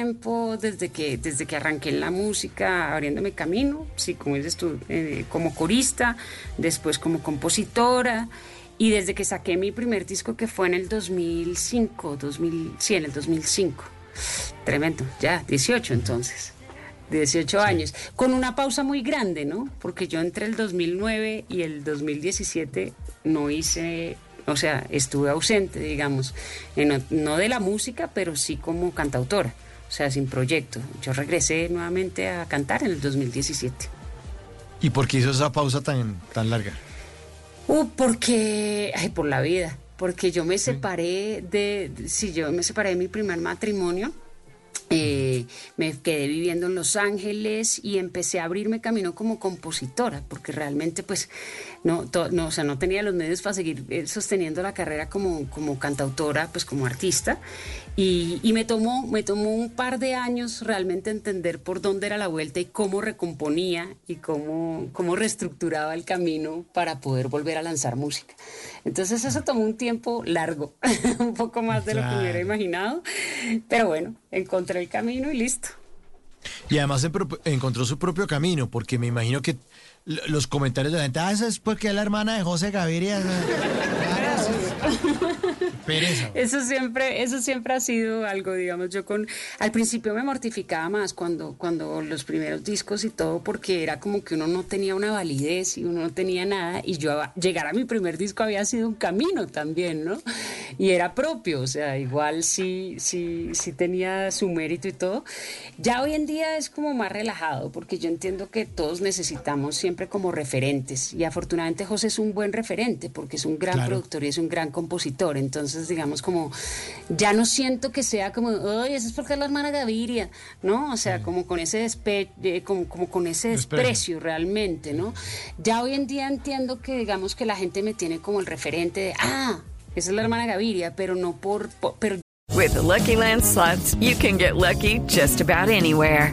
Tiempo desde que, desde que arranqué en la música, abriéndome camino, sí, como dices tú, eh, como corista, después como compositora, y desde que saqué mi primer disco que fue en el 2005, 2000, sí, en el 2005. Tremendo, ya, 18 entonces. 18 años, con una pausa muy grande, ¿no? Porque yo entre el 2009 y el 2017 no hice, o sea, estuve ausente, digamos, en- no de la música, pero sí como cantautora, o sea, sin proyecto. Yo regresé nuevamente a cantar en el 2017. ¿Y por qué hizo esa pausa tan, tan larga? Uh, porque, ay, por la vida, porque yo me separé de, sí, yo me separé de mi primer matrimonio, eh, me quedé viviendo en Los Ángeles y empecé a abrirme camino como compositora, porque realmente pues no, to- no, o sea, no tenía los medios para seguir eh, sosteniendo la carrera como, como cantautora, pues como artista. Y, y me, tomó, me tomó un par de años realmente entender por dónde era la vuelta y cómo recomponía y cómo, cómo reestructuraba el camino para poder volver a lanzar música. Entonces eso tomó un tiempo largo, un poco más de lo que me hubiera Claro. imaginado, pero bueno, encontré el camino y listo. Y además encontró su propio camino, porque me imagino que los comentarios de la gente, ah, eso es porque es la hermana de José Gaviria. Pereza. Eso siempre, eso siempre ha sido algo, digamos, yo con, al principio me mortificaba más cuando, cuando los primeros discos y todo, porque era como que uno no tenía una validez y uno no tenía nada, y yo llegar a mi primer disco había sido un camino también, ¿no? Y era propio, o sea, igual sí, sí, sí tenía su mérito y todo. Ya hoy en día es como más relajado, porque yo entiendo que todos necesitamos siempre como referentes, y afortunadamente José es un buen referente, porque es un gran Claro. productor y es un gran compositor. Entonces, digamos, como ya no siento que sea como, ay, eso es porque es la hermana Gaviria, ¿no? O sea, como con ese despe eh, como, como con ese Desprecio. desprecio realmente, ¿no? Ya hoy en día entiendo que, digamos, que la gente me tiene como el referente de, ah, esa es la hermana Gaviria, pero no por, por- pero With the Lucky Land slots, you can get lucky just about anywhere.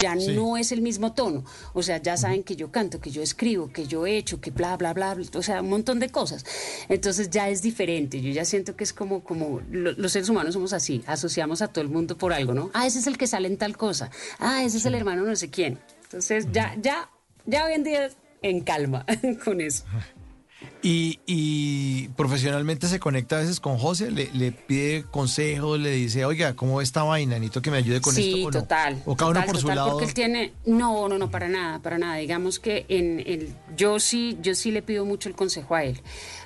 Ya Sí. no es el mismo tono. O sea, ya saben que yo canto, que yo escribo, que yo he hecho, que bla, bla, bla, bla, o sea, un montón de cosas. Entonces ya es diferente. Yo ya siento que es como, como lo- los seres humanos somos así, asociamos a todo el mundo por algo, ¿no? Ah, ese es el que sale en tal cosa. Ah, ese es el hermano no sé quién. Entonces ya, ya, ya hoy en día en calma con eso. Y, y profesionalmente se conecta a veces con José, le, le pide consejos, le dice, oiga, ¿cómo esta vaina? Necesito que me ayude con sí, esto. ¿o no? total. O cada uno total, por su lado. Porque él tiene, no, no, no, para nada, para nada. Digamos que en el, yo sí, yo sí le pido mucho el consejo a él.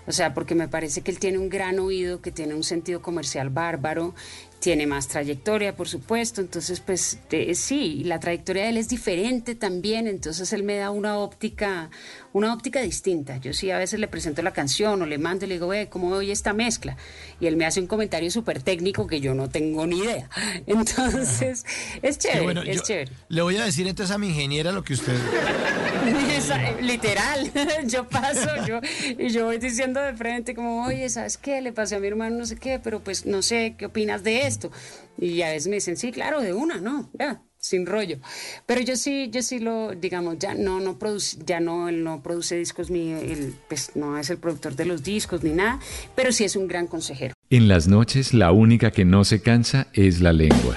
O sea, porque me parece que él tiene un gran oído, que tiene un sentido comercial bárbaro, tiene más trayectoria, por supuesto. Entonces, pues de- sí, la trayectoria de él es diferente también. Entonces él me da una óptica, una óptica distinta. Yo sí a veces le presento la canción o le mando y le digo, ve, ¿cómo oye esta mezcla? Y él me hace un comentario súper técnico que yo no tengo ni idea. Entonces, es chévere, bueno, es yo chévere. Le voy a decir entonces a mi ingeniera lo que usted... Esa- literal, yo paso yo y yo voy diciendo de frente como, oye, ¿sabes qué? Le pasé a mi hermano no sé qué, pero pues no sé, ¿qué opinas de esto? Y a veces me dicen, sí, claro, de una, no, ya, sin rollo. Pero yo sí, yo sí lo, digamos, ya no, no produce, ya no, él no produce discos, ni él, pues no es el productor de los discos ni nada, pero sí es un gran consejero. En las noches la única que no se cansa es la lengua.